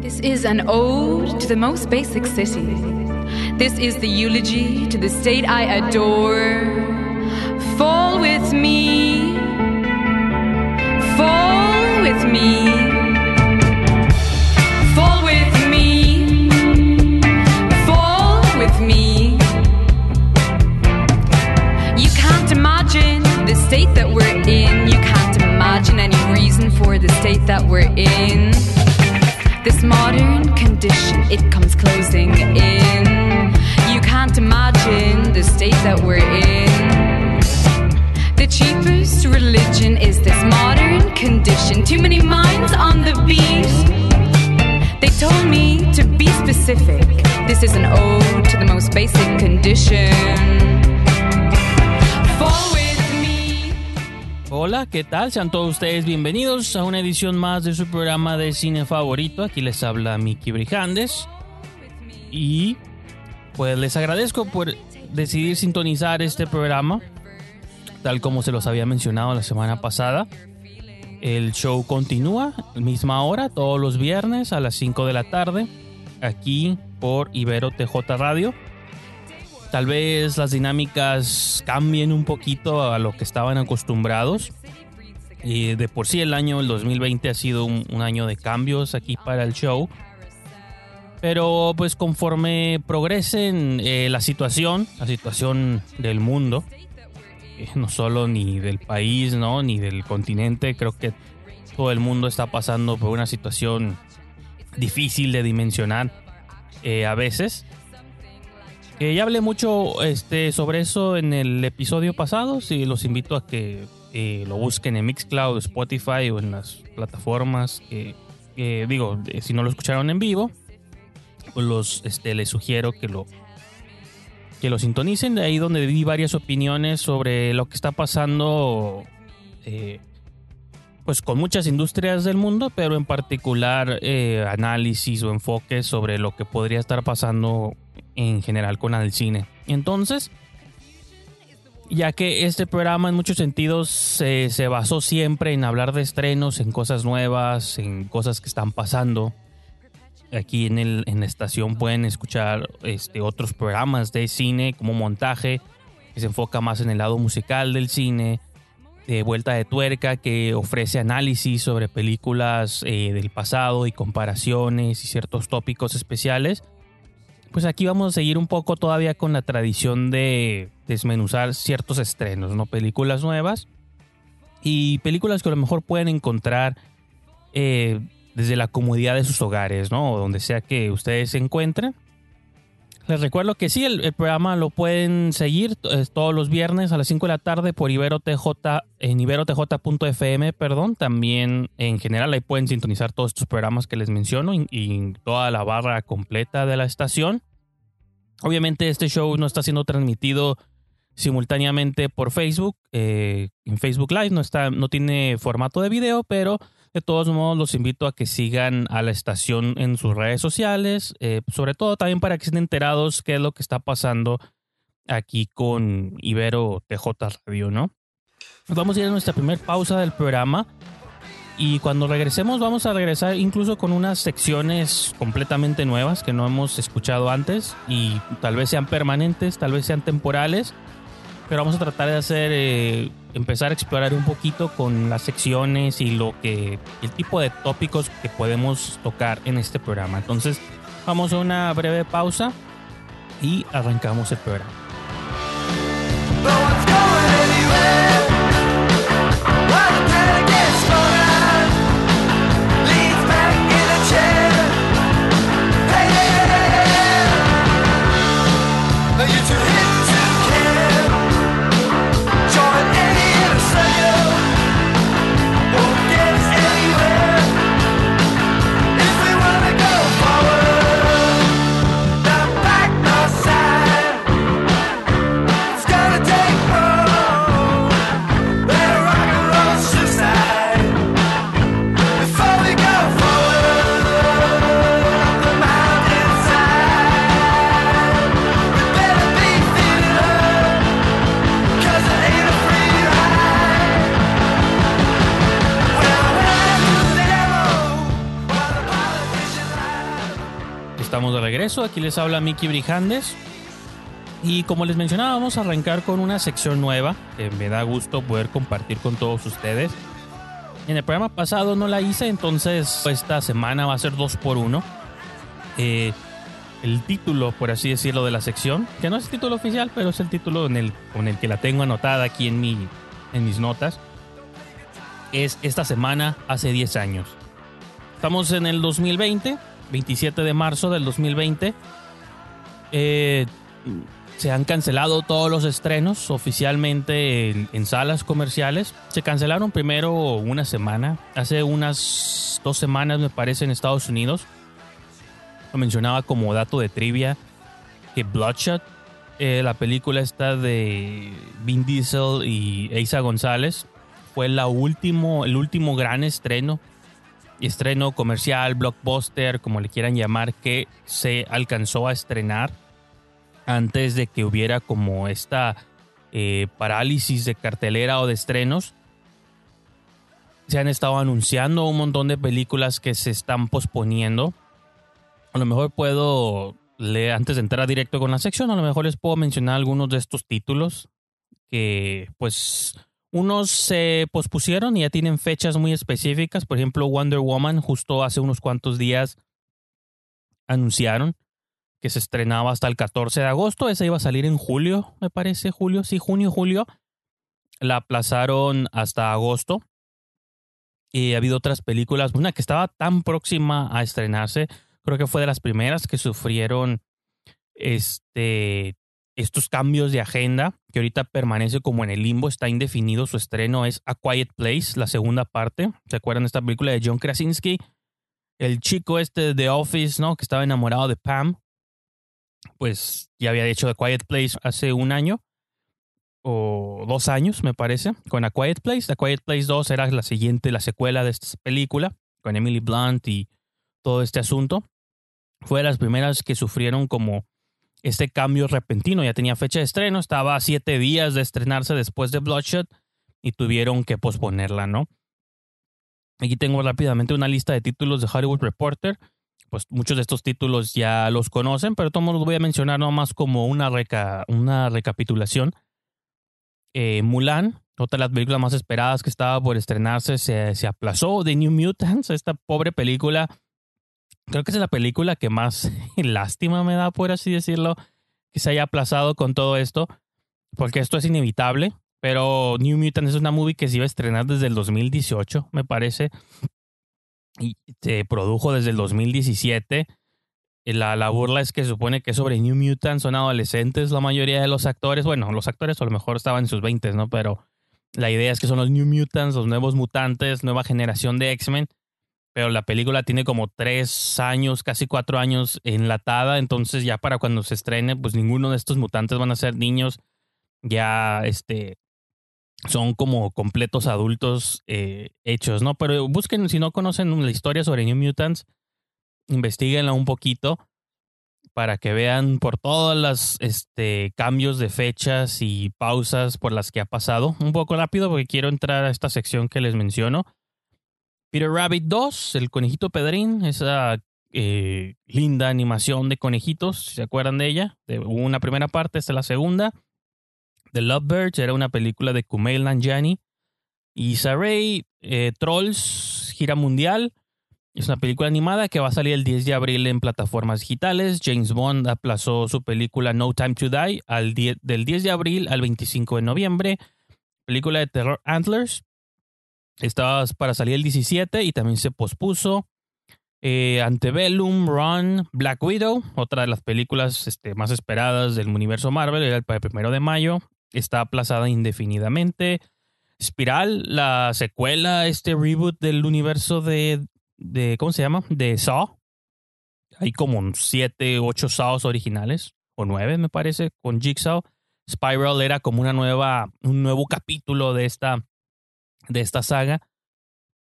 This is an ode to the most basic city. This is the eulogy to the state I adore. Fall with me. Fall with me. Fall with me. Fall with me. You can't imagine the state that we're in. You can't imagine any reason for the state that we're in. This modern condition, it comes closing in. You can't imagine the state that we're in. The cheapest religion is this modern condition. Too many minds on the beat. They told me to be specific. This is an ode to the most basic condition. Me. Hola, ¿qué tal? Sean todos ustedes bienvenidos a una edición más de su programa de cine favorito. Aquí les habla Miki Brijandes. Y pues les agradezco por decidir sintonizar este programa, tal como se los había mencionado la semana pasada. El show continúa, misma hora, todos los viernes a las 5 de la tarde, aquí por Ibero TJ Radio. Tal vez las dinámicas cambien un poquito a lo que estaban acostumbrados. Y de por sí el año, el 2020, ha sido un, año de cambios aquí para el show. Pero pues conforme progresen eh, la situación, la situación del mundo, eh, no solo ni del país, ¿no? Ni del continente, creo que todo el mundo está pasando por una situación difícil de dimensionar eh, a veces. Eh, ya hablé mucho este, sobre eso en el episodio pasado. Sí, los invito a que eh, lo busquen en Mixcloud, Spotify o en las plataformas. que digo, si no lo escucharon en vivo, pues los, este, les sugiero que lo, que lo sintonicen. De ahí donde di varias opiniones sobre lo que está pasando. eh, pues con muchas industrias del mundo, pero en particular eh, análisis o enfoques sobre lo que podría estar pasando en general con el cine. Entonces, ya que este programa en muchos sentidos se- se basó siempre en hablar de estrenos, en cosas nuevas, en cosas que están pasando. Aquí en, el, en la estación pueden escuchar este, otros programas de cine como montaje, que se enfoca más en el lado musical del cine, de Vuelta de Tuerca, que ofrece análisis sobre películas eh, del pasado y comparaciones y ciertos tópicos especiales. Pues aquí vamos a seguir un poco todavía con la tradición de desmenuzar ciertos estrenos, ¿no? Películas nuevas y películas que a lo mejor pueden encontrar eh, desde la comodidad de sus hogares, ¿no? O donde sea que ustedes se encuentren. Les recuerdo que sí, el, programa lo pueden seguir todos los viernes a las 5 de la tarde por Ibero TJ, en iberotj.fm, perdón. También en general ahí pueden sintonizar todos estos programas que les menciono y, y toda la barra completa de la estación. Obviamente este show no está siendo transmitido simultáneamente por Facebook, eh, en Facebook Live, no, está, no tiene formato de video, pero de todos modos los invito a que sigan a la estación en sus redes sociales, eh, sobre todo también para que estén enterados qué es lo que está pasando aquí con Ibero TJ Radio, ¿no? Nos vamos a ir a nuestra primera pausa del programa y cuando regresemos vamos a regresar incluso con unas secciones completamente nuevas que no hemos escuchado antes y tal vez sean permanentes, tal vez sean temporales, pero vamos a tratar de hacer eh, empezar a explorar un poquito con las secciones y lo que el tipo de tópicos que podemos tocar en este programa. Entonces, vamos a una breve pausa y arrancamos el programa. Aquí les habla Miki Brijandes. Y como les mencionaba, vamos a arrancar con una sección nueva que me da gusto poder compartir con todos ustedes. En el programa pasado no la hice, entonces esta semana va a ser dos por uno. Eh, el título, por así decirlo, de la sección, que no es el título oficial, pero es el título con el que la tengo anotada aquí en, mi, en mis notas, es Esta semana hace 10 años. Estamos en el 2020, 27 de marzo del 2020. Eh, se han cancelado todos los estrenos oficialmente en, salas comerciales. Se cancelaron primero una semana, hace unas dos semanas me parece en Estados Unidos. Lo mencionaba como dato de trivia que Bloodshot, eh, la película esta de Vin Diesel y Eiza González, fue la último, el último gran estreno, estreno comercial, blockbuster, como le quieran llamar, que se alcanzó a estrenar antes de que hubiera como esta eh, parálisis de cartelera o de estrenos. Se han estado anunciando un montón de películas que se están posponiendo. A lo mejor puedo antes de entrar directo con la sección, a lo mejor les puedo mencionar algunos de estos títulos que pues unos se pospusieron y ya tienen fechas muy específicas. Por ejemplo, Wonder Woman justo hace unos cuantos días anunciaron que se estrenaba hasta el 14 de agosto. Esa iba a salir en julio, me parece, julio, sí, junio, julio. La aplazaron hasta agosto. Y ha habido otras películas, una que estaba tan próxima a estrenarse, creo que fue de las primeras que sufrieron este, estos cambios de agenda, que ahorita permanece como en el limbo, está indefinido su estreno, es A Quiet Place, la segunda parte. ¿Se acuerdan de esta película de John Krasinski? El chico este de Office, ¿no? Que estaba enamorado de Pam, pues ya había hecho The Quiet Place hace un año o dos años, me parece, con A Quiet Place. The Quiet Place 2 era la siguiente, la secuela de esta película, con Emily Blunt y todo este asunto. Fue de las primeras que sufrieron como este cambio repentino. Ya tenía fecha de estreno, estaba a siete días de estrenarse después de Bloodshot y tuvieron que posponerla, ¿no? Aquí tengo rápidamente una lista de títulos de Hollywood Reporter pues muchos de estos títulos ya los conocen, pero todos los voy a mencionar nomás como una, reca una recapitulación. Eh, Mulan, otra de las películas más esperadas que estaba por estrenarse, se, se aplazó. The New Mutants, esta pobre película, creo que es la película que más lástima me da, por así decirlo, que se haya aplazado con todo esto, porque esto es inevitable. Pero New Mutants es una movie que se iba a estrenar desde el 2018, me parece y se produjo desde el 2017. La, la, burla es que se supone que sobre New Mutants son adolescentes la mayoría de los actores. Bueno, los actores a lo mejor estaban en sus 20, ¿no? Pero la idea es que son los New Mutants, los nuevos mutantes, nueva generación de X-Men. Pero la película tiene como tres años, casi cuatro años enlatada. Entonces ya para cuando se estrene, pues ninguno de estos mutantes van a ser niños. Ya este son como completos adultos eh, hechos, ¿no? Pero busquen, si no conocen la historia sobre New Mutants, investiguenla un poquito para que vean por todos los este, cambios de fechas y pausas por las que ha pasado. Un poco rápido porque quiero entrar a esta sección que les menciono. Peter Rabbit 2, el conejito Pedrín, esa eh, linda animación de conejitos, ¿se acuerdan de ella? De una primera parte, esta es la segunda. The Lovebirds era una película de Kumail Nanjiani. Y Saray, eh, Trolls, gira mundial. Es una película animada que va a salir el 10 de abril en plataformas digitales. James Bond aplazó su película No Time to Die al del 10 de abril al 25 de noviembre. Película de terror Antlers. Estaba para salir el 17 y también se pospuso. Eh, Antebellum, Run, Black Widow, otra de las películas este, más esperadas del universo Marvel, era el primero de mayo está aplazada indefinidamente. Spiral, la secuela, este reboot del universo de, de ¿cómo se llama? De Saw. Hay como siete, ocho Saws originales, o nueve me parece, con Jigsaw. Spiral era como una nueva, un nuevo capítulo de esta, de esta saga.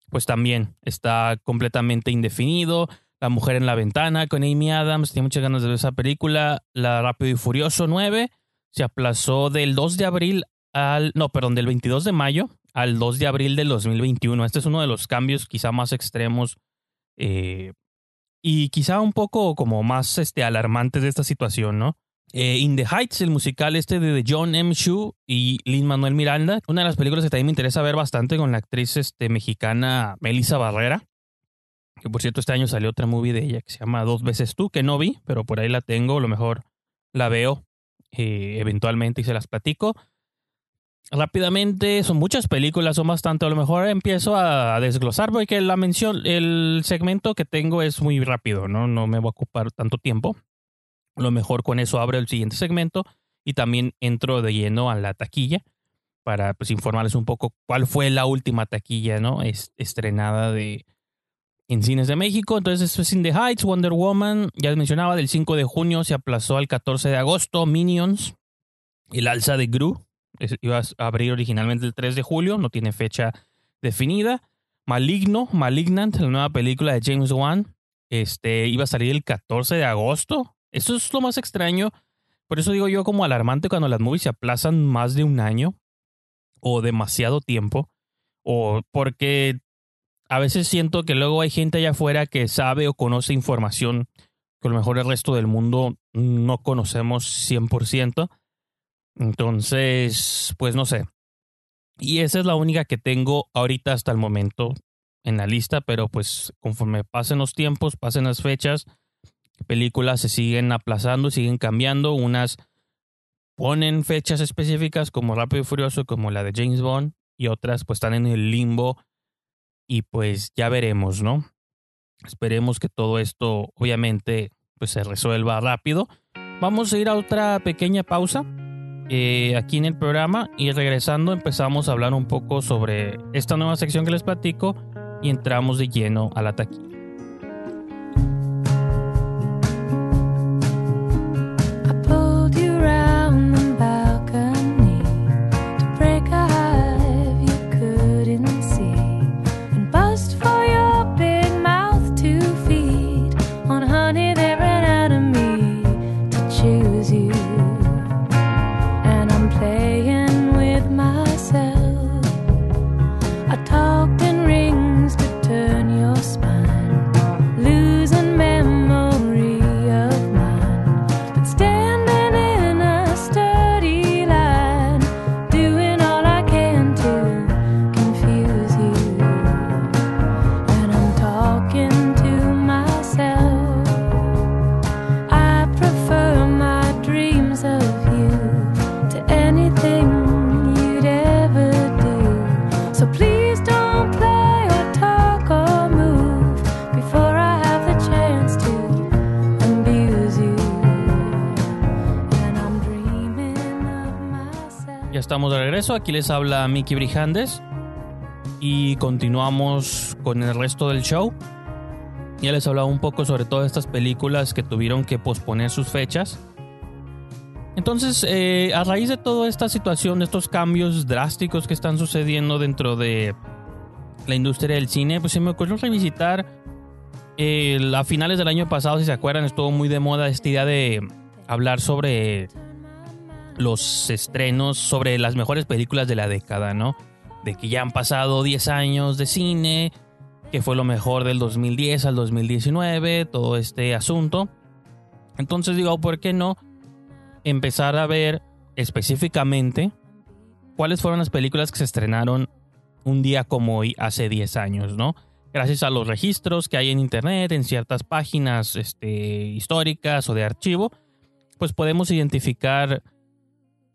Pues también está completamente indefinido. La mujer en la ventana con Amy Adams, tiene muchas ganas de ver esa película. La Rápido y Furioso 9 se aplazó del 2 de abril al, no, perdón, del 22 de mayo al 2 de abril del 2021. Este es uno de los cambios quizá más extremos eh, y quizá un poco como más este, alarmantes de esta situación, ¿no? Eh, In the Heights, el musical este de John M. Chu y Lin Manuel Miranda, una de las películas que también me interesa ver bastante con la actriz este, mexicana Melissa Barrera, que por cierto este año salió otra movie de ella que se llama Dos veces tú, que no vi, pero por ahí la tengo, a lo mejor la veo eh, eventualmente y se las platico. Rápidamente, son muchas películas, son bastante, a lo mejor empiezo a, a desglosar porque la mención, el segmento que tengo es muy rápido, ¿no? No me voy a ocupar tanto tiempo. Lo mejor con eso abro el siguiente segmento y también entro de lleno a la taquilla para pues informarles un poco cuál fue la última taquilla, ¿no? Es, estrenada de en cines de México. Entonces, esto es In the Heights, Wonder Woman, ya les mencionaba, del 5 de junio se aplazó al 14 de agosto, Minions, El alza de Gru, iba a abrir originalmente el 3 de julio, no tiene fecha definida. Maligno, Malignant, la nueva película de James Wan, este, iba a salir el 14 de agosto. Eso es lo más extraño. Por eso digo yo como alarmante cuando las movies se aplazan más de un año o demasiado tiempo. O porque a veces siento que luego hay gente allá afuera que sabe o conoce información que a lo mejor el resto del mundo no conocemos 100%. Entonces, pues no sé. Y esa es la única que tengo ahorita hasta el momento en la lista, pero pues conforme pasen los tiempos, pasen las fechas, películas se siguen aplazando, siguen cambiando, unas ponen fechas específicas como Rápido y Furioso, como la de James Bond, y otras pues están en el limbo y pues ya veremos, ¿no? Esperemos que todo esto obviamente pues se resuelva rápido. Vamos a ir a otra pequeña pausa eh, aquí en el programa y regresando empezamos a hablar un poco sobre esta nueva sección que les platico y entramos de lleno a la. Aquí les habla Miki Brijandes y continuamos con el resto del show. Ya les hablaba un poco sobre todas estas películas que tuvieron que posponer sus fechas. Entonces, eh, a raíz de toda esta situación, de estos cambios drásticos que están sucediendo dentro de la industria del cine, pues se me ocurrió revisitar eh, a finales del año pasado, si se acuerdan, estuvo muy de moda esta idea de hablar sobre los estrenos, sobre las mejores películas de la década, ¿no? De que ya han pasado 10 años de cine, que fue lo mejor del 2010 al 2019, todo este asunto. Entonces digo, ¿por qué no empezar a ver específicamente cuáles fueron las películas que se estrenaron un día como hoy hace 10 años, ¿no? Gracias a los registros que hay en internet, en ciertas páginas este, históricas o de archivo, pues podemos identificar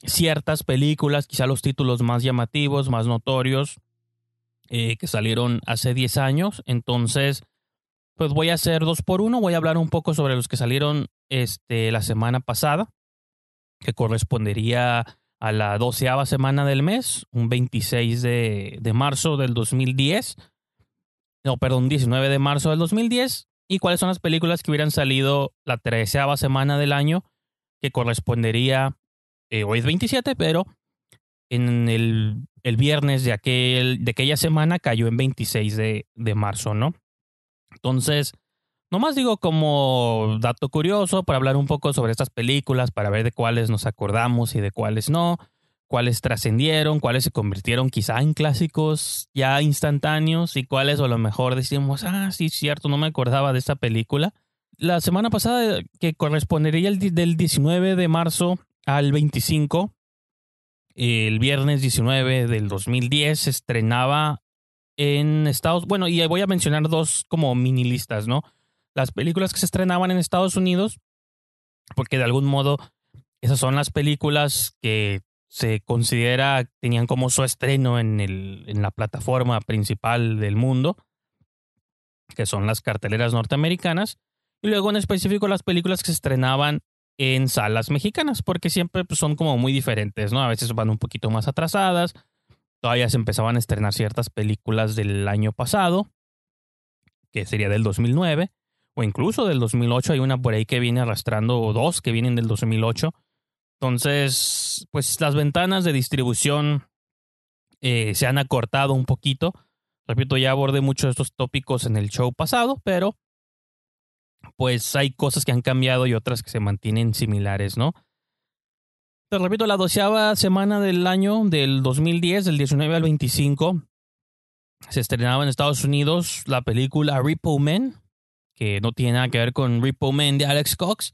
ciertas películas, quizá los títulos más llamativos, más notorios, eh, que salieron hace 10 años. Entonces, pues voy a hacer dos por uno. Voy a hablar un poco sobre los que salieron este, la semana pasada, que correspondería a la doceava semana del mes, un 26 de, de marzo del 2010. No, perdón, 19 de marzo del 2010. Y cuáles son las películas que hubieran salido la treceava semana del año, que correspondería, eh, hoy es 27, pero en el, el viernes de, aquel, de aquella semana cayó en 26 de, de marzo, ¿no? Entonces, nomás digo como dato curioso para hablar un poco sobre estas películas, para ver de cuáles nos acordamos y de cuáles no, cuáles trascendieron, cuáles se convirtieron quizá en clásicos ya instantáneos y cuáles a lo mejor decimos, ah, sí, cierto, no me acordaba de esta película. La semana pasada, que correspondería el del 19 de marzo al 25, el viernes 19 del 2010, se estrenaba en Estados Bueno, y voy a mencionar dos como mini listas, ¿no? Las películas que se estrenaban en Estados Unidos, porque de algún modo esas son las películas que se considera tenían como su estreno en, el, en la plataforma principal del mundo, que son las carteleras norteamericanas, y luego en específico las películas que se estrenaban en salas mexicanas, porque siempre pues, son como muy diferentes, ¿no? A veces van un poquito más atrasadas, todavía se empezaban a estrenar ciertas películas del año pasado, que sería del 2009, o incluso del 2008, hay una por ahí que viene arrastrando, o dos que vienen del 2008. Entonces, pues las ventanas de distribución eh, se han acortado un poquito. Repito, ya abordé muchos de estos tópicos en el show pasado, pero pues hay cosas que han cambiado y otras que se mantienen similares, ¿no? Te repito, la doceava semana del año del 2010, del 19 al 25, se estrenaba en Estados Unidos la película Repo Man, que no tiene nada que ver con Repo Man de Alex Cox,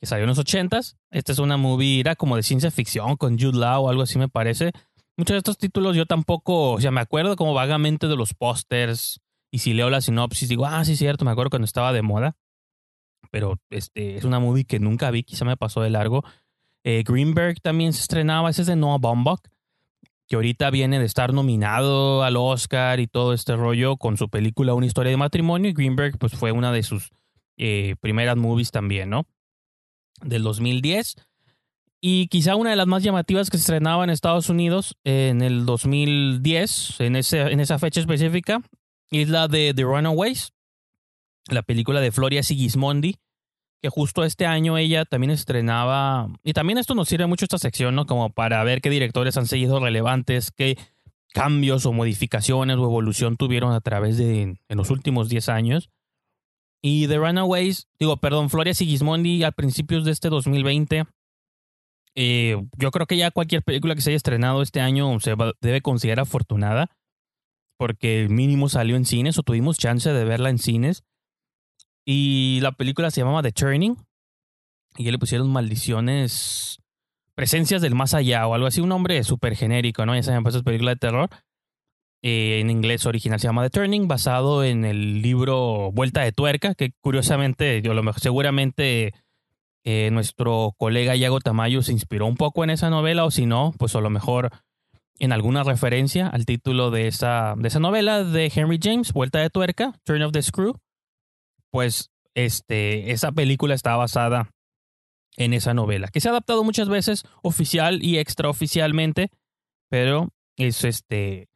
que salió en los 80s. Esta es una movie, era como de ciencia ficción con Jude Law o algo así me parece. Muchos de estos títulos yo tampoco, o sea, me acuerdo como vagamente de los pósters y si leo la sinopsis digo, ah, sí, cierto, me acuerdo cuando estaba de moda. Pero este es una movie que nunca vi, quizá me pasó de largo. Eh, Greenberg también se estrenaba, ese es de Noah Baumbach, que ahorita viene de estar nominado al Oscar y todo este rollo con su película Una historia de matrimonio. Y Greenberg pues fue una de sus eh, primeras movies también, ¿no? Del 2010. Y quizá una de las más llamativas que se estrenaba en Estados Unidos en el 2010, en, ese, en esa fecha específica, es la de The Runaways, la película de Floria Sigismondi, que justo este año ella también estrenaba, y también esto nos sirve mucho esta sección, ¿no? Como para ver qué directores han seguido relevantes, qué cambios o modificaciones o evolución tuvieron a través de en los últimos 10 años. Y The Runaways, digo, perdón, Floria Sigismondi a principios de este 2020 eh, yo creo que ya cualquier película que se haya estrenado este año se va- debe considerar afortunada, porque mínimo salió en cines o tuvimos chance de verla en cines. Y la película se llamaba The Turning, y le pusieron maldiciones, presencias del más allá o algo así, un nombre súper genérico, ¿no? Ya saben, pues es película de terror. Eh, en inglés original se llama The Turning, basado en el libro Vuelta de Tuerca, que curiosamente, yo lo mejor, seguramente eh, nuestro colega Iago Tamayo se inspiró un poco en esa novela, o si no, pues a lo mejor en alguna referencia al título de esa, de esa novela de Henry James, Vuelta de Tuerca, Turn of the Screw. Pues este, esa película está basada en esa novela, que se ha adaptado muchas veces oficial y extraoficialmente, pero es este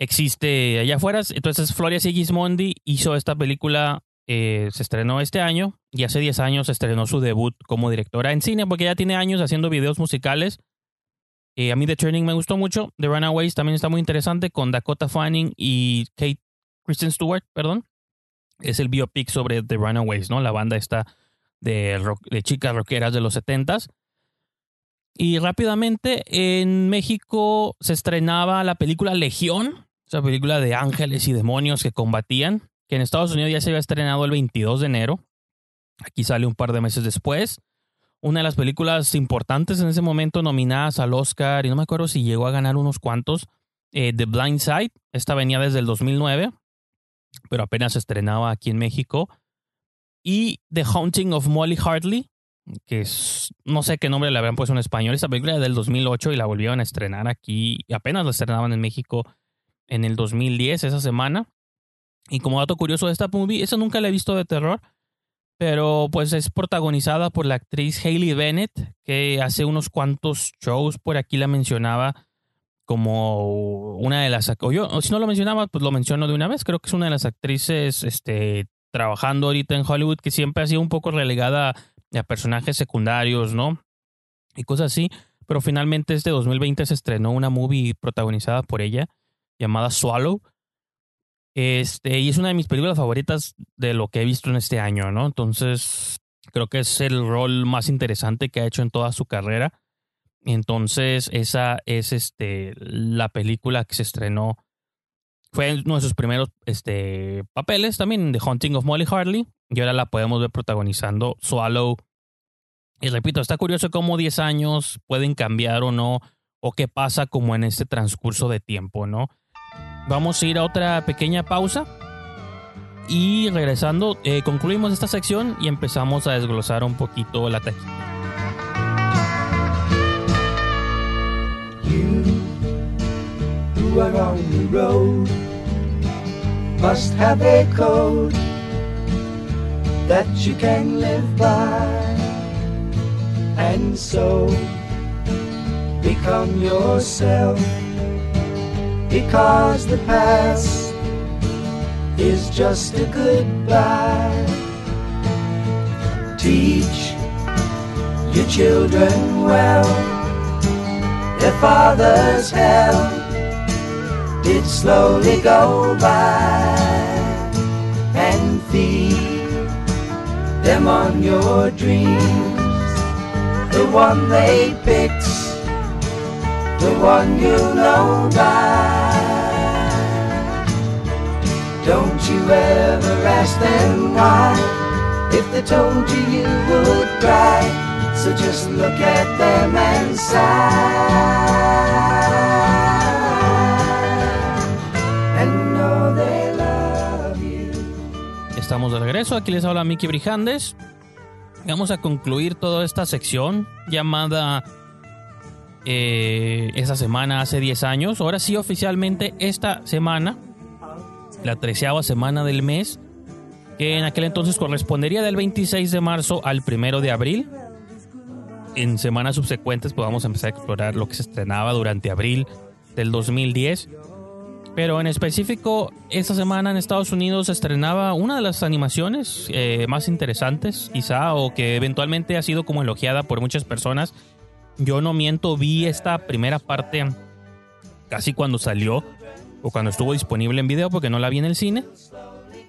existe allá afuera. Entonces Floria Sigismondi hizo esta película, eh, se estrenó este año y hace 10 años estrenó su debut como directora en cine, porque ya tiene años haciendo videos musicales. Eh, a mí The Turning me gustó mucho. The Runaways también está muy interesante con Dakota Fanning y Kate Kristen Stewart, perdón. Es el biopic sobre The Runaways, ¿no? La banda esta de, rock- de chicas rockeras de los 70s. Y rápidamente en México se estrenaba la película Legión, esa película de ángeles y demonios que combatían, que en Estados Unidos ya se había estrenado el 22 de enero. Aquí sale un par de meses después. Una de las películas importantes en ese momento nominadas al Oscar, y no me acuerdo si llegó a ganar unos cuantos, eh, The Blind Side. Esta venía desde el 2009, pero apenas estrenaba aquí en México. Y The Haunting of Molly Hartley, que es, no sé qué nombre le habían puesto en español. Esta película es del 2008 y la volvieron a estrenar aquí. Y apenas la estrenaban en México en el 2010, esa semana. Y como dato curioso de esta movie, esa nunca la he visto de terror, pero pues es protagonizada por la actriz Hailey Bennett, que hace unos cuantos shows por aquí la mencionaba como una de las... O yo, si no lo mencionaba, pues lo menciono de una vez. Creo que es una de las actrices este, trabajando ahorita en Hollywood que siempre ha sido un poco relegada a personajes secundarios, ¿no? Y cosas así. Pero finalmente este 2020 se estrenó una movie protagonizada por ella llamada Swallow. Este, y es una de mis películas favoritas de lo que he visto en este año, ¿no? Entonces, creo que es el rol más interesante que ha hecho en toda su carrera. Entonces, esa es este, la película que se estrenó. Fue uno de sus primeros este, papeles también, The Haunting of Molly Hartley. Y ahora la podemos ver protagonizando Swallow. Y repito, está curioso cómo 10 años pueden cambiar o no, o qué pasa como en este transcurso de tiempo, ¿no? Vamos a ir a otra pequeña pausa. Y regresando, eh, concluimos esta sección y empezamos a desglosar un poquito la taquilla. Who are on the road. Must have a code that you can live by, and so become yourself. Because the past is just a goodbye. Teach your children well. Their father's hell did slowly go by and feed them on your dreams. The one they picked the one you know by. Don't you ever ask them why if they told you you would cry. So just look at them and sigh Estamos de regreso, aquí les habla Miki Brijandes. Vamos a concluir toda esta sección llamada eh, esa semana hace 10 años. Ahora sí, oficialmente esta semana, la treceava semana del mes, que en aquel entonces correspondería del 26 de marzo al 1 de abril. En semanas subsecuentes podamos empezar a explorar lo que se estrenaba durante abril del 2010. Pero en específico, esta semana en Estados Unidos estrenaba una de las animaciones eh, más interesantes, quizá, o que eventualmente ha sido como elogiada por muchas personas. Yo no miento, vi esta primera parte casi cuando salió o cuando estuvo disponible en video porque no la vi en el cine.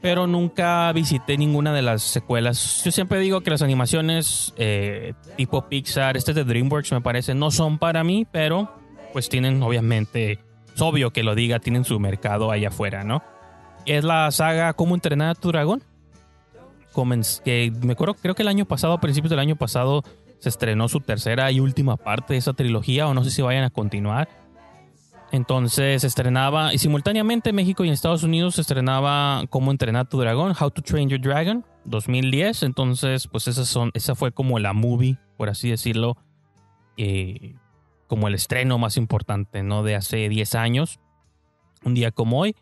Pero nunca visité ninguna de las secuelas. Yo siempre digo que las animaciones eh, tipo Pixar, este es de DreamWorks me parece, no son para mí, pero pues tienen obviamente es obvio que lo diga, tienen su mercado allá afuera, ¿no? Es la saga Cómo entrenar a tu dragón. Que me acuerdo, creo que el año pasado, a principios del año pasado, se estrenó su tercera y última parte de esa trilogía, o no sé si vayan a continuar. Entonces se estrenaba, y simultáneamente en México y en Estados Unidos se estrenaba Cómo entrenar a tu dragón, How to Train Your Dragon, 2010. Entonces, pues esas son, esa fue como la movie, por así decirlo, eh, como el estreno más importante, ¿no? De hace 10 años, un día como hoy.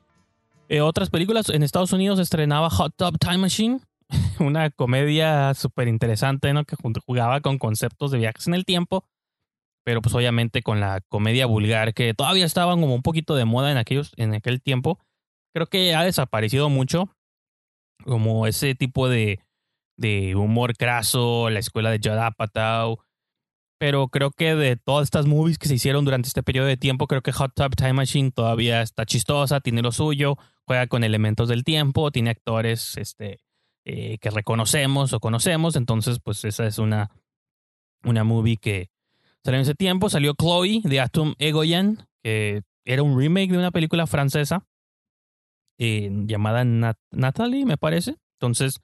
Eh, otras películas, en Estados Unidos estrenaba Hot Tub Time Machine, una comedia súper interesante, ¿no? Que jugaba con conceptos de viajes en el tiempo, pero pues obviamente con la comedia vulgar que todavía estaban como un poquito de moda en, aquellos, en aquel tiempo. Creo que ha desaparecido mucho, como ese tipo de, de humor craso, la escuela de Judd Apatow, pero creo que de todas estas movies que se hicieron durante este periodo de tiempo, creo que Hot Tub Time Machine todavía está chistosa, tiene lo suyo, juega con elementos del tiempo, tiene actores este, eh, que reconocemos o conocemos, entonces pues esa es una, una movie que salió en ese tiempo. Salió Chloe de Atom Egoyan, que era un remake de una película francesa eh, llamada Nat- Natalie, me parece. Entonces,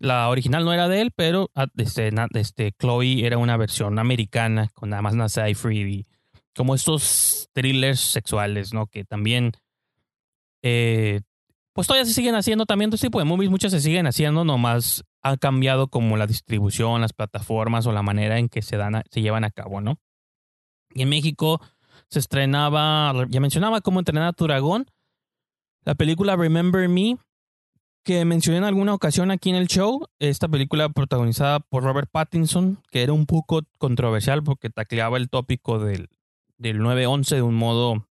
la original no era de él, pero ah, este, este, Chloe era una versión americana con nada más Seyfried y como estos thrillers sexuales, ¿no? Que también, eh, pues todavía se siguen haciendo también este tipo de movies, muchas se siguen haciendo, nomás ha cambiado como la distribución, las plataformas o la manera en que se, dan a- se llevan a cabo, ¿no? Y en México se estrenaba, ya mencionaba cómo entrenar a tu dragón, la película Remember Me, que mencioné en alguna ocasión aquí en el show, esta película protagonizada por Robert Pattinson, que era un poco controversial porque tacleaba el tópico del, del 9-11 de un modo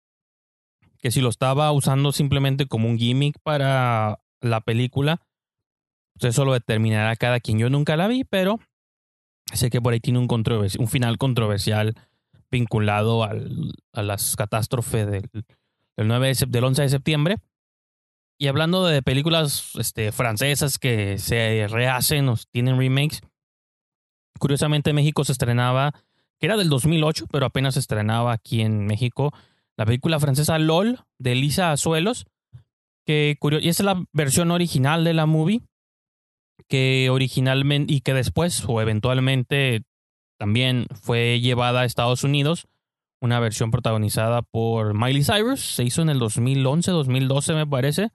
que si lo estaba usando simplemente como un gimmick para la película, pues eso lo determinará cada quien. Yo nunca la vi, pero sé que por ahí tiene un, un final controversial vinculado al, a las catástrofes del, del, 9 de sep- del 11 de septiembre. Y hablando de películas este, francesas que se rehacen o tienen remakes, curiosamente en México se estrenaba que era del 2008, pero apenas se estrenaba aquí en México, la película francesa LOL de Lisa Azuelos, que curio- y es la versión original de la movie, que originalmente y que después o eventualmente también fue llevada a Estados Unidos, una versión protagonizada por Miley Cyrus, se hizo en el 2011, 2012 me parece,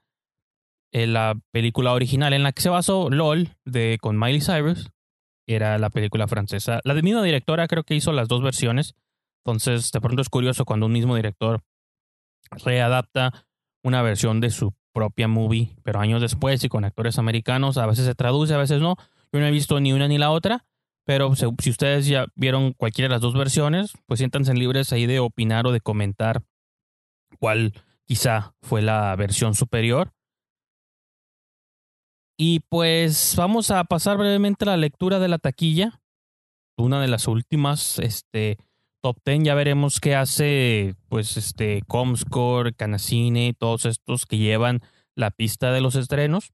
Eh, la película original en la que se basó LOL de con Miley Cyrus era la película francesa. La misma directora creo que hizo las dos versiones. Entonces, de pronto es curioso cuando un mismo director readapta una versión de su propia movie, pero años después y con actores americanos. A veces se traduce, a veces no. Yo no he visto ni una ni la otra, pero si ustedes ya vieron cualquiera de las dos versiones, pues siéntanse libres ahí de opinar o de comentar cuál quizá fue la versión superior. Y pues vamos a pasar brevemente a la lectura de la taquilla. Una de las últimas, este, top 10. Ya veremos qué hace, pues, este, Comscore, Canacine, todos estos que llevan la pista de los estrenos.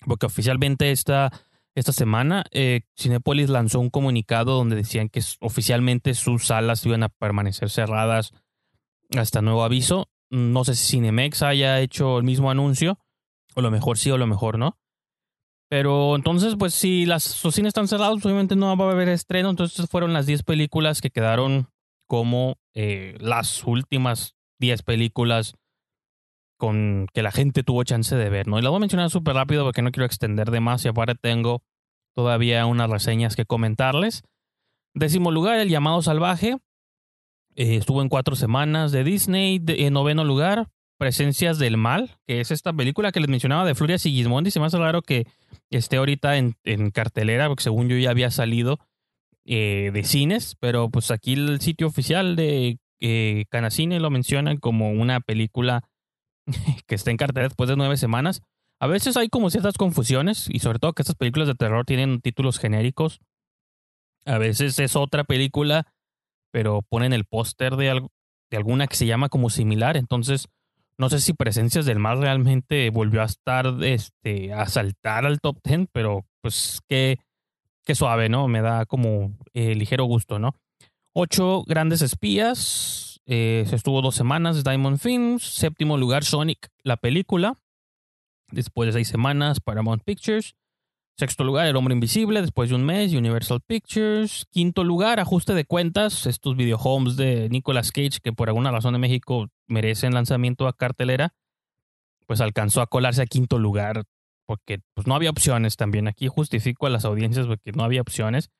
Porque oficialmente esta, esta semana, eh, Cinepolis lanzó un comunicado donde decían que oficialmente sus salas iban a permanecer cerradas hasta nuevo aviso. No sé si Cinemex haya hecho el mismo anuncio. O lo mejor sí o lo mejor no. Pero entonces, pues si las, los cines están cerrados, obviamente no va a haber estreno. Entonces fueron las 10 películas que quedaron como eh, las últimas 10 películas con que la gente tuvo chance de ver, ¿no? Y las voy a mencionar súper rápido porque no quiero extender de más y aparte tengo todavía unas reseñas que comentarles. Décimo lugar, El llamado salvaje. Eh, estuvo en cuatro semanas de Disney. En noveno lugar, Presencias del Mal, que es esta película que les mencionaba de Floria Sigismondi. Se me hace raro que esté ahorita en, cartelera, porque según yo ya había salido eh, de cines, pero pues aquí el sitio oficial de eh, Canacine lo mencionan como una película que está en cartelera después de nueve semanas. A veces hay como ciertas confusiones y sobre todo que estas películas de terror tienen títulos genéricos. A veces es otra película, pero ponen el póster de, de alguna que se llama como similar. Entonces, no sé si Presencias del Mal realmente volvió a estar, este, a saltar al top 10, pero pues qué, qué suave, ¿no? Me da como eh, ligero gusto, ¿no? Ocho grandes espías. eh, se estuvo dos semanas Diamond Films. Séptimo lugar Sonic, la película. Después de seis semanas Paramount Pictures. Sexto lugar El Hombre Invisible. Después de un mes Universal Pictures. Quinto lugar Ajuste de Cuentas. Estos videohomes de Nicolas Cage que por alguna razón en México merecen lanzamiento a cartelera. Pues alcanzó a colarse a quinto lugar. Porque pues, no había opciones también. Aquí justifico a las audiencias porque no había opciones.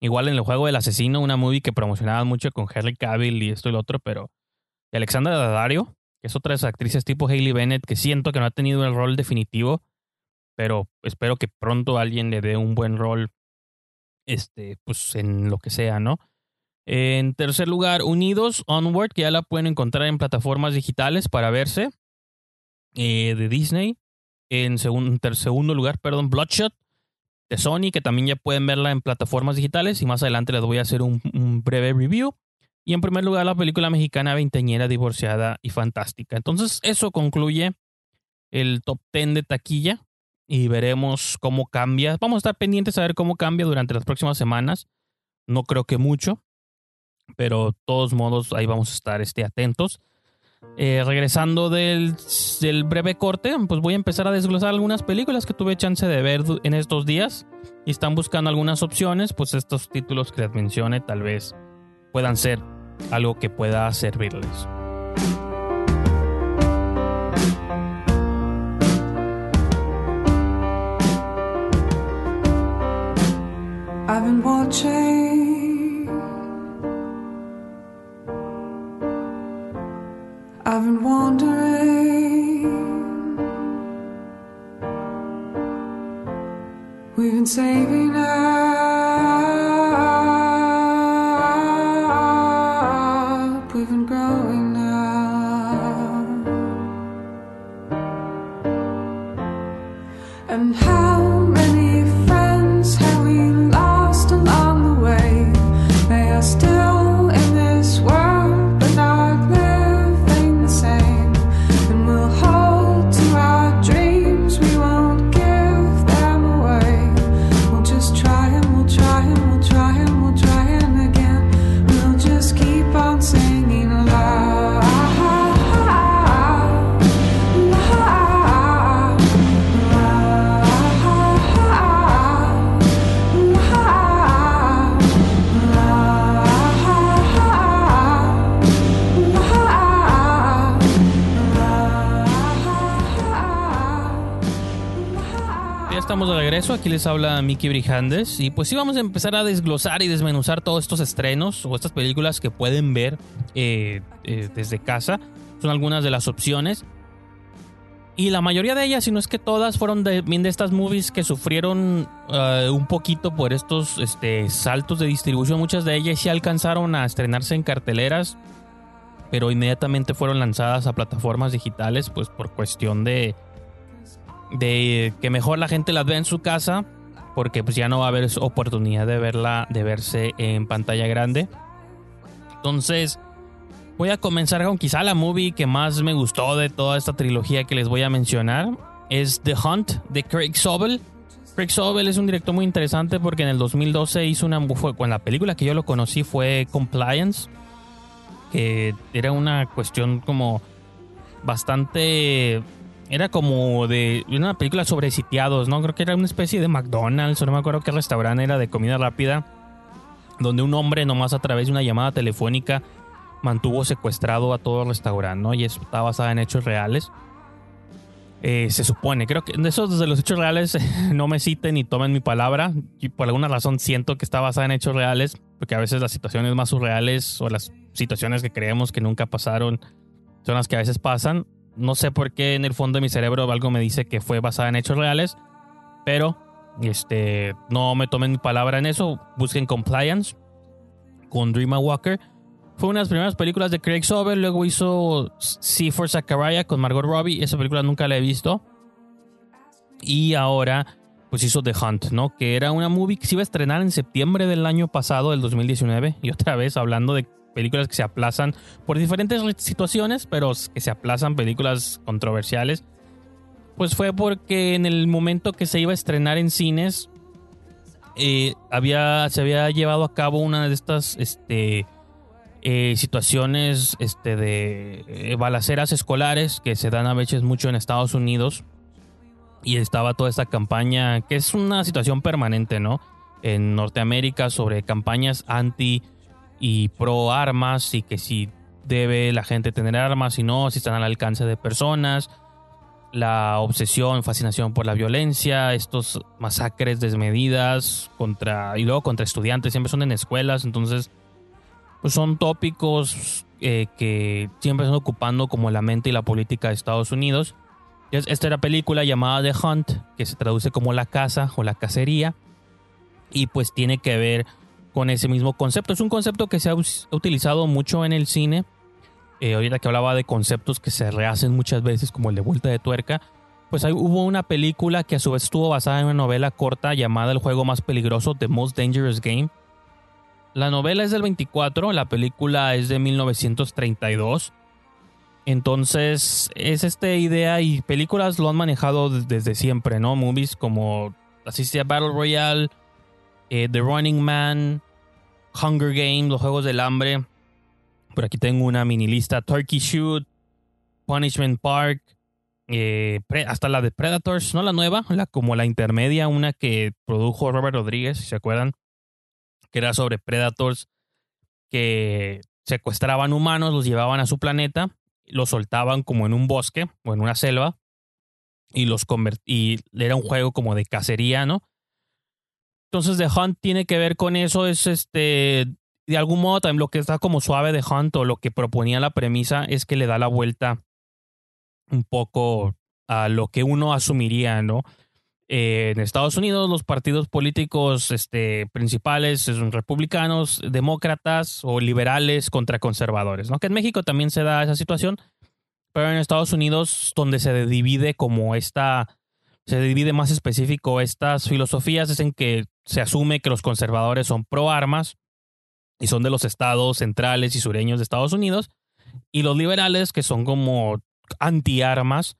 Igual en el juego del asesino, una movie que promocionaban mucho con Henry Cavill y esto y lo otro, pero y Alexandra Daddario, que es otra de esas actrices tipo Hailey Bennett, que siento que no ha tenido el rol definitivo, pero espero que pronto alguien le dé un buen rol, este, pues en lo que sea, ¿no? En tercer lugar, Unidos, Onward, que ya la pueden encontrar en plataformas digitales para verse, eh, de Disney. En segundo lugar, perdón, Bloodshot, de Sony, que también ya pueden verla en plataformas digitales y más adelante les voy a hacer un, un breve review. Y en primer lugar, la película mexicana Veinteñera, Divorciada y Fantástica. Entonces, eso concluye el top 10 de taquilla y veremos cómo cambia. Vamos a estar pendientes a ver cómo cambia durante las próximas semanas. No creo que mucho, pero todos modos ahí vamos a estar este, atentos. Eh, regresando del, del breve corte, pues voy a empezar a desglosar algunas películas que tuve chance de ver en estos días y están buscando algunas opciones, pues estos títulos que les mencione tal vez puedan ser algo que pueda servirles. I've been watching. I've been wondering. We've been saving up. Les habla Miki Brijandes y pues sí vamos a empezar a desglosar y desmenuzar todos estos estrenos o estas películas que pueden ver eh, eh, desde casa. Son algunas de las opciones. Y la mayoría de ellas, si no es que todas, fueron de, bien de estas movies que sufrieron eh, un poquito por estos este, saltos de distribución. Muchas de ellas sí alcanzaron a estrenarse en carteleras, pero inmediatamente fueron lanzadas a plataformas digitales, pues por cuestión de, de que mejor la gente las vea en su casa, porque pues ya no va a haber oportunidad de verla, de verse en pantalla grande. Entonces, voy a comenzar con quizá la movie que más me gustó de toda esta trilogía que les voy a mencionar. Es The Hunt de Craig Sobel. Craig Sobel es un director muy interesante porque en el 2012 hizo una... Fue, con la película que yo lo conocí fue Compliance, que era una cuestión como bastante... Era como de una película sobre sitiados, ¿no? Creo que era una especie de McDonald's, o no me acuerdo qué restaurante era de comida rápida, donde un hombre nomás a través de una llamada telefónica mantuvo secuestrado a todo el restaurante, ¿no? Y eso está basada en hechos reales. Eh, se supone, creo que esos de los hechos reales no me citen ni tomen mi palabra. Y por alguna razón siento que está basada en hechos reales, porque a veces las situaciones más surreales o las situaciones que creemos que nunca pasaron son las que a veces pasan. No sé por qué en el fondo de mi cerebro algo me dice que fue basada en hechos reales, pero este, no me tomen mi palabra en eso. Busquen Compliance con Dreama Walker. Fue una de las primeras películas de Craig Sobel. Luego hizo C for Zachariah con Margot Robbie. Esa película nunca la he visto. Y ahora, pues hizo The Hunt, ¿no? Que era una movie que se iba a estrenar en septiembre del año pasado, del 2019. Y otra vez hablando de películas que se aplazan por diferentes situaciones, pero que se aplazan películas controversiales. Pues fue porque en el momento que se iba a estrenar en cines, eh, había, se había llevado a cabo una de estas este, eh, situaciones este, de eh, balaceras escolares que se dan a veces mucho en Estados Unidos. Y estaba toda esta campaña, que es una situación permanente, ¿no? En Norteamérica sobre campañas anti y pro armas y que si debe la gente tener armas y no, si están al alcance de personas, la obsesión, fascinación por la violencia, estos masacres desmedidas contra y luego contra estudiantes, siempre son en escuelas, entonces pues son tópicos eh, que siempre están ocupando como la mente y la política de Estados Unidos. Esta era película llamada The Hunt, que se traduce como la caza o la cacería, y pues tiene que ver con ese mismo concepto. Es un concepto que se ha utilizado mucho en el cine. Eh, ahorita que hablaba de conceptos que se rehacen muchas veces, como el de vuelta de tuerca, pues hay- hubo una película que a su vez estuvo basada en una novela corta llamada El juego más peligroso, The Most Dangerous Game. La novela es del 24, la película es de 1932. Entonces, es esta idea y películas lo han manejado des- desde siempre, ¿no? Movies como así sea Battle Royale, eh, The Running Man, Hunger Games, Los Juegos del Hambre. Por aquí tengo una mini lista. Turkey Shoot, Punishment Park, eh, hasta la de Predators, no la nueva, la como la intermedia, una que produjo Robert Rodríguez, si se acuerdan, que era sobre Predators que secuestraban humanos, los llevaban a su planeta, los soltaban como en un bosque o en una selva y los y era un juego como de cacería, ¿no? Entonces The Hunt tiene que ver con eso, es este, de algún modo también lo que está como suave de Hunt o lo que proponía la premisa es que le da la vuelta un poco a lo que uno asumiría, ¿no? Eh, en Estados Unidos los partidos políticos este, principales son republicanos, demócratas o liberales contra conservadores, ¿no? Que en México también se da esa situación, pero en Estados Unidos donde se divide como esta se divide más específico estas filosofías es en que se asume que los conservadores son pro armas y son de los estados centrales y sureños de Estados Unidos y los liberales que son como anti armas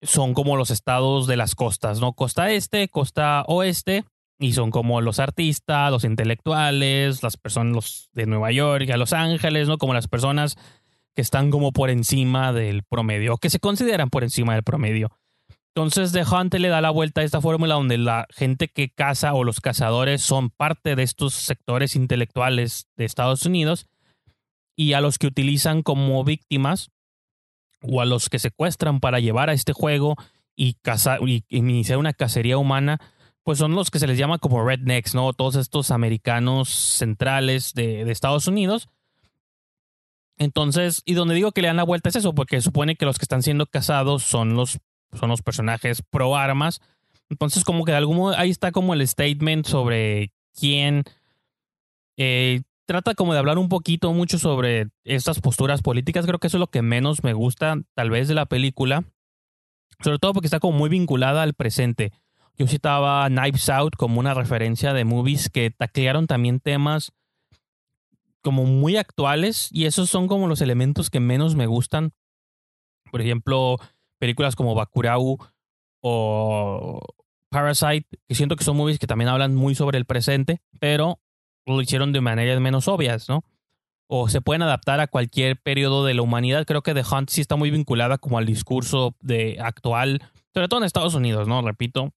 son como los estados de las costas, ¿no? Costa este, costa oeste y son como los artistas, los intelectuales, las personas los de Nueva York, a Los Ángeles, ¿no? Como las personas que están como por encima del promedio que se consideran por encima del promedio. Entonces The Hunt le da la vuelta a esta fórmula donde la gente que caza o los cazadores son parte de estos sectores intelectuales de Estados Unidos y a los que utilizan como víctimas o a los que secuestran para llevar a este juego y, y iniciar una cacería humana, pues son los que se les llama como rednecks, ¿no? Todos estos americanos centrales de, de Estados Unidos. Entonces, y donde digo que le dan la vuelta es eso, porque supone que los que están siendo cazados son los, son los personajes pro armas. Entonces, como que de algún modo, ahí está como el statement sobre quién eh, trata como de hablar un poquito mucho sobre estas posturas políticas. Creo que eso es lo que menos me gusta, tal vez, de la película. Sobre todo porque está como muy vinculada al presente. Yo citaba Knives Out como una referencia de movies que taclearon también temas como muy actuales y esos son como los elementos que menos me gustan. Por ejemplo, películas como Bakurau o Parasite, que siento que son movies que también hablan muy sobre el presente, pero lo hicieron de maneras menos obvias, ¿no? O se pueden adaptar a cualquier periodo de la humanidad. Creo que The Hunt sí está muy vinculada como al discurso de actual, sobre todo en Estados Unidos, ¿no? Repito,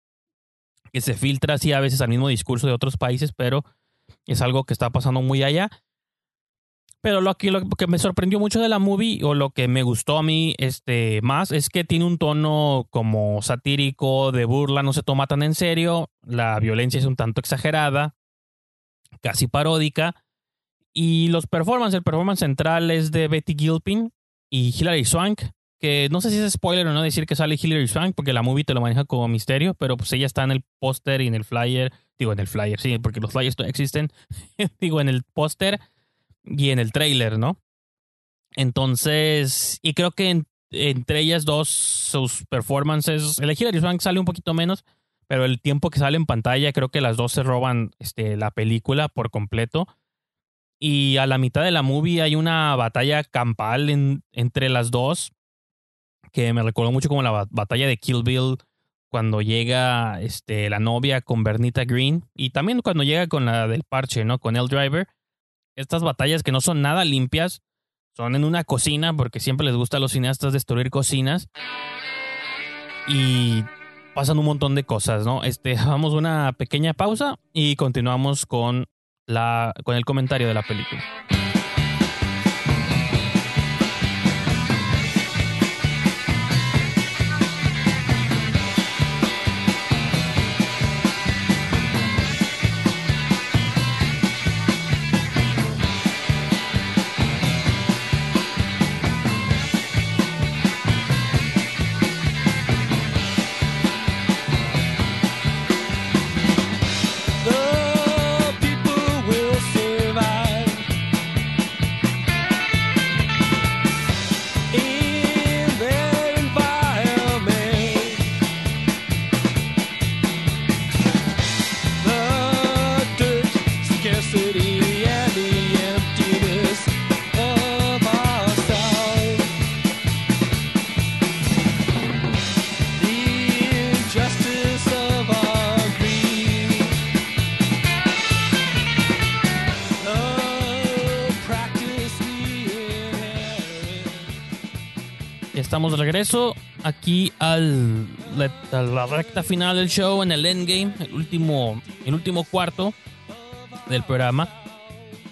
que se filtra así a veces al mismo discurso de otros países, pero es algo que está pasando muy allá. Pero lo que, lo que me sorprendió mucho de la movie, o lo que me gustó a mí este, más, es que tiene un tono como satírico, de burla, no se toma tan en serio, la violencia es un tanto exagerada, casi paródica, y los performances, el performance central es de Betty Gilpin y Hilary Swank, que no sé si es spoiler o no decir que sale Hilary Swank, porque la movie te lo maneja como misterio, pero pues ella está en el póster y en el flyer, digo en el flyer, sí, porque los flyers existen, digo en el póster y en el trailer, ¿no? Entonces, y creo que en- entre ellas dos, sus performances, el de Hilary Swank sale un poquito menos, pero el tiempo que sale en pantalla, creo que las dos se roban este, la película por completo. Y a la mitad de la movie hay una batalla campal en- entre las dos, que me recordó mucho como la ba- batalla de Kill Bill cuando llega este, la novia con Bernita Green y también cuando llega con la del parche, ¿no? Con El Driver estas batallas que no son nada limpias, son en una cocina, porque siempre les gusta a los cineastas destruir cocinas. Y pasan un montón de cosas, ¿no? Este, vamos una pequeña pausa y continuamos con, la, con el comentario de la película. Estamos de regreso aquí al, la recta final del show, en el endgame, el último, el último cuarto del programa.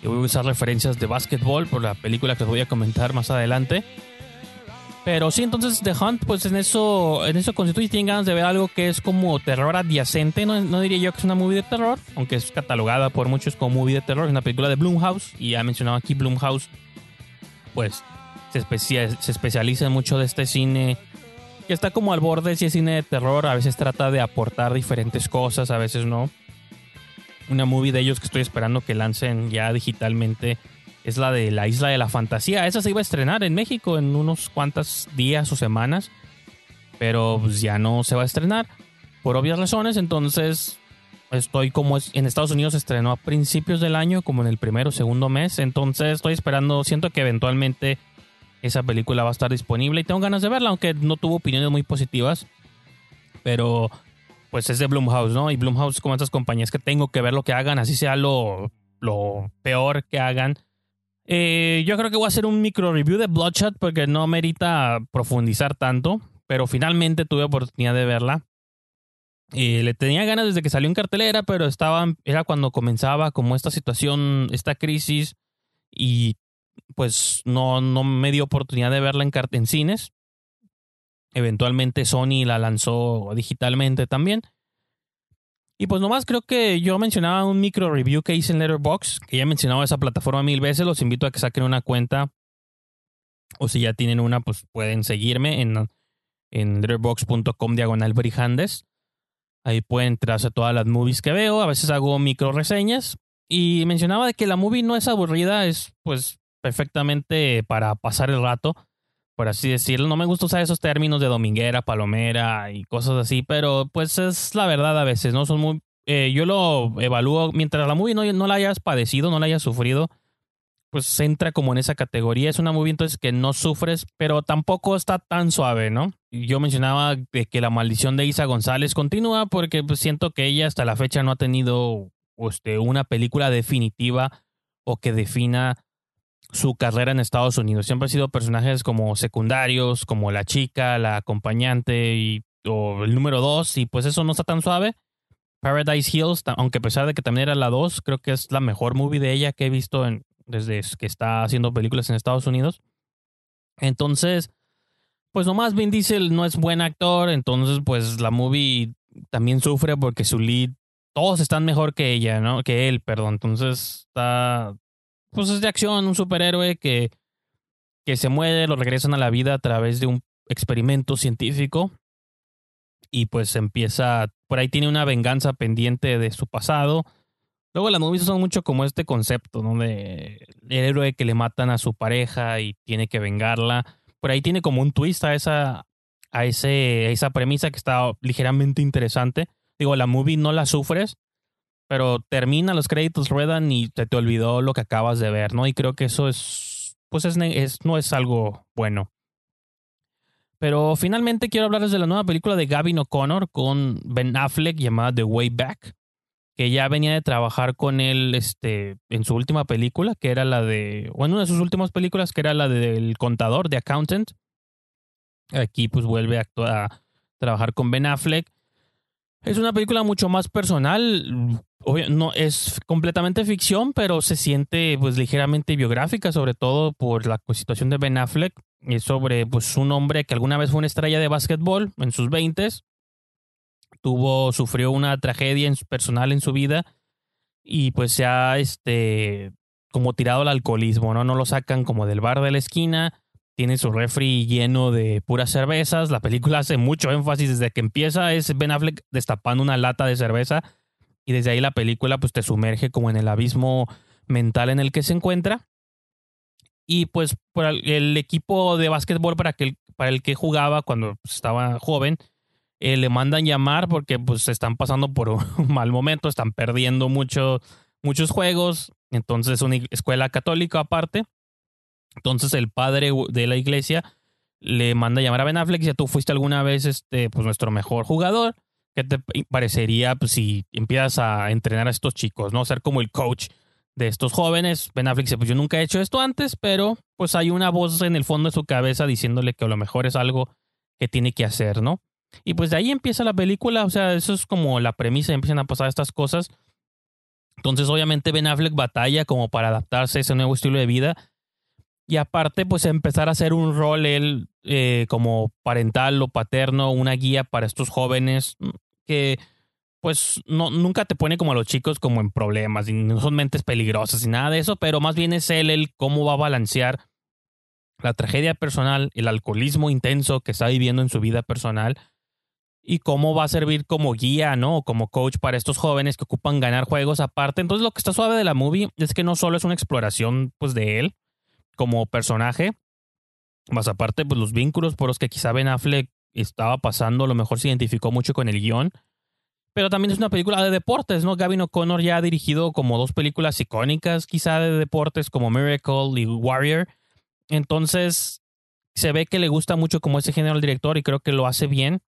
Yo voy a usar referencias de básquetbol por la película que os voy a comentar más adelante. Pero sí, entonces The Hunt, pues en eso, en eso consiste y tienen ganas de ver algo que es como terror adyacente. No, no diría yo que es una movie de terror, aunque es catalogada por muchos como movie de terror. Es una película de Blumhouse y ya mencionado aquí Blumhouse, pues se, especia- se especializa mucho de este cine que está como al borde si es cine de terror. A veces trata de aportar diferentes cosas, a veces no. Una movie de ellos que estoy esperando que lancen ya digitalmente es la de La Isla de la Fantasía. Esa se iba a estrenar en México en unos cuantos días o semanas, pero pues ya no se va a estrenar por obvias razones. Entonces estoy como en Estados Unidos se estrenó a principios del año, como en el primero o segundo mes. Entonces estoy esperando, siento que eventualmente esa película va a estar disponible y tengo ganas de verla, aunque no tuvo opiniones muy positivas. Pero pues es de Blumhouse, ¿no? Y Blumhouse como estas compañías que tengo que ver lo que hagan, así sea lo, lo peor que hagan. Eh, yo creo que voy a hacer un micro review de Bloodshot porque no merita profundizar tanto, pero finalmente tuve oportunidad de verla. Eh, le tenía ganas desde que salió en cartelera, pero estaba, era cuando comenzaba como esta situación, esta crisis, y pues no, no me dio oportunidad de verla en, en cines. Eventualmente Sony la lanzó digitalmente también. Y pues nomás creo que yo mencionaba un micro review que hice en Letterboxd, que ya he mencionado esa plataforma mil veces. Los invito a que saquen una cuenta. O si ya tienen una, pues pueden seguirme en, en letterboxd.com diagonal brijandes. Ahí pueden entrarse todas las movies que veo. A veces hago micro reseñas. Y mencionaba que la movie no es aburrida, es pues perfectamente para pasar el rato, por así decirlo. No me gusta usar esos términos de dominguera, palomera y cosas así, pero pues es la verdad a veces, ¿no? Son muy... eh, yo lo evalúo, mientras la movie no, no la hayas padecido, no la hayas sufrido, pues entra como en esa categoría. Es una movie entonces que no sufres, pero tampoco está tan suave, ¿no? Yo mencionaba de que la maldición de Isa González continúa porque pues, siento que ella hasta la fecha no ha tenido este, una película definitiva o que defina su carrera en Estados Unidos. Siempre han sido personajes como secundarios, como la chica, la acompañante y, o el número dos, y pues eso no está tan suave. Paradise Hills, aunque a pesar de que también era la 2, creo que es la mejor movie de ella que he visto en, desde que está haciendo películas en Estados Unidos. Entonces, pues nomás Vin Diesel no es buen actor, entonces pues la movie también sufre porque su lead, todos están mejor que ella, ¿no? Que él, perdón. Entonces está, pues es de acción, un superhéroe que, que se muere, lo regresan a la vida a través de un experimento científico y pues empieza, por ahí tiene una venganza pendiente de su pasado. Luego las movies son mucho como este concepto, ¿no? De el héroe que le matan a su pareja y tiene que vengarla. Por ahí tiene como un twist a esa, a ese, a esa premisa que está ligeramente interesante. Digo, la movie no la sufres, pero termina, los créditos ruedan y te, te olvidó lo que acabas de ver, ¿no? Y creo que eso es, pues es, es- no es algo bueno. Pero finalmente quiero hablarles de la nueva película de Gavin O'Connor con Ben Affleck llamada The Way Back, que ya venía de trabajar con él este, en su última película, que era la de, o en una de sus últimas películas, que era la del contador, de Accountant. Aquí pues vuelve a trabajar con Ben Affleck. Es una película mucho más personal. Obvio, no es completamente ficción, pero se siente pues ligeramente biográfica, sobre todo por la situación de Ben Affleck. Es sobre pues un hombre que alguna vez fue una estrella de básquetbol en sus 20 tuvo sufrió una tragedia en personal en su vida y pues se ha este como tirado al alcoholismo, ¿no? No lo sacan como del bar de la esquina, tiene su refri lleno de puras cervezas, la película hace mucho énfasis desde que empieza, es Ben Affleck destapando una lata de cerveza y desde ahí la película pues te sumerge como en el abismo mental en el que se encuentra. Y pues por el, equipo de básquetbol para, que, para el que jugaba cuando pues, estaba joven, eh, le mandan llamar porque pues están pasando por un mal momento, están perdiendo mucho, muchos juegos, entonces es una escuela católica aparte. Entonces el padre de la iglesia le manda a llamar a Ben Affleck y dice, tú fuiste alguna vez este, pues, nuestro mejor jugador. ¿Qué te parecería pues, si empiezas a entrenar a estos chicos, no? Ser como el coach de estos jóvenes. Ben Affleck dice, pues yo nunca he hecho esto antes, pero pues hay una voz en el fondo de su cabeza diciéndole que a lo mejor es algo que tiene que hacer, ¿no? Y pues de ahí empieza la película, o sea, eso es como la premisa, empiezan a pasar estas cosas. Entonces, obviamente, Ben Affleck batalla como para adaptarse a ese nuevo estilo de vida. Y aparte, pues empezar a hacer un rol él eh, como parental o paterno, una guía para estos jóvenes que pues no, nunca te pone como a los chicos como en problemas, y no son mentes peligrosas y nada de eso, pero más bien es él el cómo va a balancear la tragedia personal, el alcoholismo intenso que está viviendo en su vida personal y cómo va a servir como guía, ¿no? Como coach para estos jóvenes que ocupan ganar juegos aparte. Entonces lo que está suave de la movie es que no solo es una exploración pues de él como personaje, más aparte pues los vínculos por los que quizá Ben Affleck estaba pasando, a lo mejor se identificó mucho con el guion. Pero también es una película de deportes, ¿no? Gavin O'Connor ya ha dirigido como dos películas icónicas, quizá de deportes, como Miracle y Warrior. Entonces, se ve que le gusta mucho como ese género al director y creo que lo hace bien.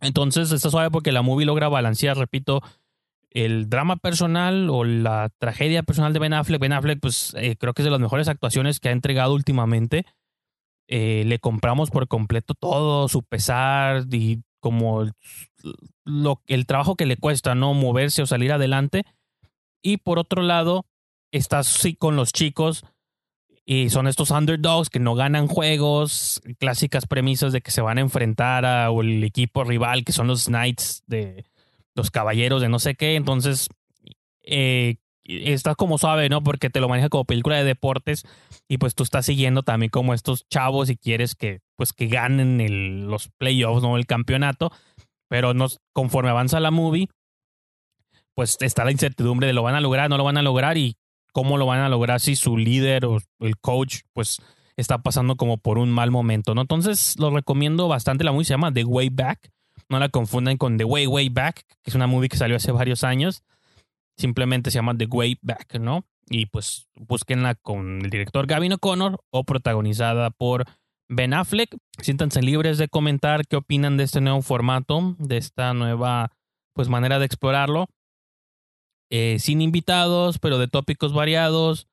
Entonces, está suave porque la movie logra balancear, repito, el drama personal o la tragedia personal de Ben Affleck. Ben Affleck, pues eh, creo que es de las mejores actuaciones que ha entregado últimamente. Eh, le compramos por completo todo, su pesar y como lo, el trabajo que le cuesta, ¿no? Moverse o salir adelante. Y por otro lado, está sí con los chicos Y son estos underdogs que no ganan juegos, clásicas premisas de que se van a enfrentar a o el equipo rival, que son los Knights de los caballeros de no sé qué. Entonces, eh, está como suave, ¿no? Porque te lo maneja como película de deportes y pues tú estás siguiendo también como estos chavos y quieres que pues que ganen el- los playoffs, ¿no? El campeonato. Pero no, conforme avanza la movie, pues está la incertidumbre de lo van a lograr, no lo van a lograr y cómo lo van a lograr si su líder o el coach pues está pasando como por un mal momento, ¿no? Entonces lo recomiendo bastante, la movie se llama The Way Back, no la confundan con The Way Way Back, que es una movie que salió hace varios años, simplemente se llama The Way Back, ¿no? Y pues búsquenla con el director Gavin O'Connor o protagonizada por Ben Affleck. Siéntanse libres de comentar qué opinan de este nuevo formato, de esta nueva pues manera de explorarlo. Eh, sin invitados, pero de tópicos variados,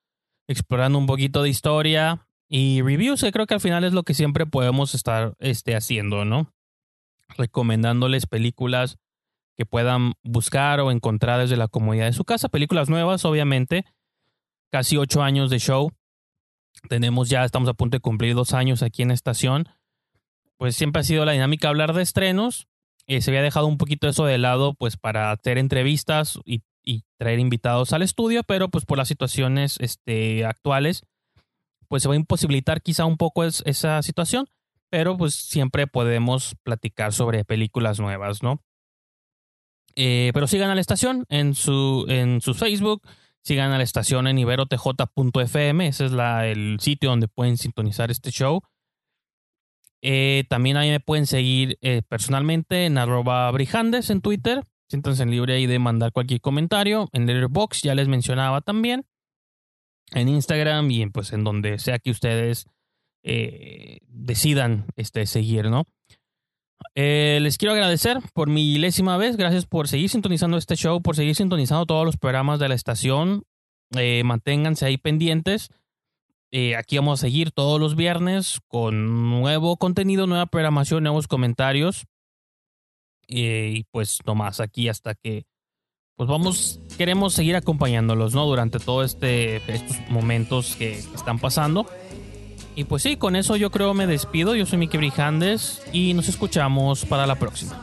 explorando un poquito de historia y reviews, que creo que al final es lo que siempre podemos estar este, haciendo, ¿no? Recomendándoles películas que puedan buscar o encontrar desde la comodidad de su casa. Películas nuevas, obviamente. Casi ocho años de show. Tenemos ya, estamos a punto de cumplir dos años aquí en estación. Pues siempre ha sido la dinámica hablar de estrenos. Eh, se había dejado un poquito eso de lado, pues para hacer entrevistas y, y traer invitados al estudio, pero pues por las situaciones este, actuales, pues se va a imposibilitar quizá un poco es- esa situación, pero pues siempre podemos platicar sobre películas nuevas, ¿no? Eh, pero sigan a la estación en su, en su Facebook, sigan a la estación en iberotj.fm, ese es el sitio donde pueden sintonizar este show. Eh, también ahí me pueden seguir eh, personalmente en arroba brijandes en Twitter. Siéntanse libre ahí de mandar cualquier comentario. En Letterboxd ya les mencionaba también. En Instagram y en, pues en donde sea que ustedes eh, decidan este, seguir, ¿no? Eh, les quiero agradecer por milésima vez. Gracias por seguir sintonizando este show, por seguir sintonizando todos los programas de la estación. Eh, manténganse ahí pendientes. Eh, aquí vamos a seguir todos los viernes con nuevo contenido, nueva programación, nuevos comentarios. Y pues nomás aquí hasta que pues vamos, queremos seguir acompañándolos, ¿no? Durante todo este estos momentos que están pasando. Y pues sí, con eso yo creo me despido. Yo soy Miki Brijandes y nos escuchamos para la próxima.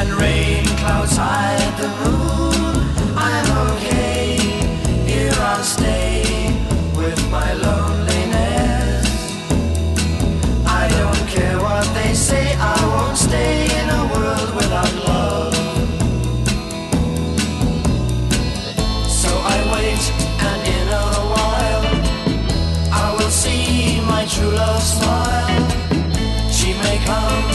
and rain clouds hide the moon. I'm okay, here I'll stay. with my loneliness. I don't care what they say, I won't stay in a world without love. So I wait, and in a while, I will see my true love smile. She may come.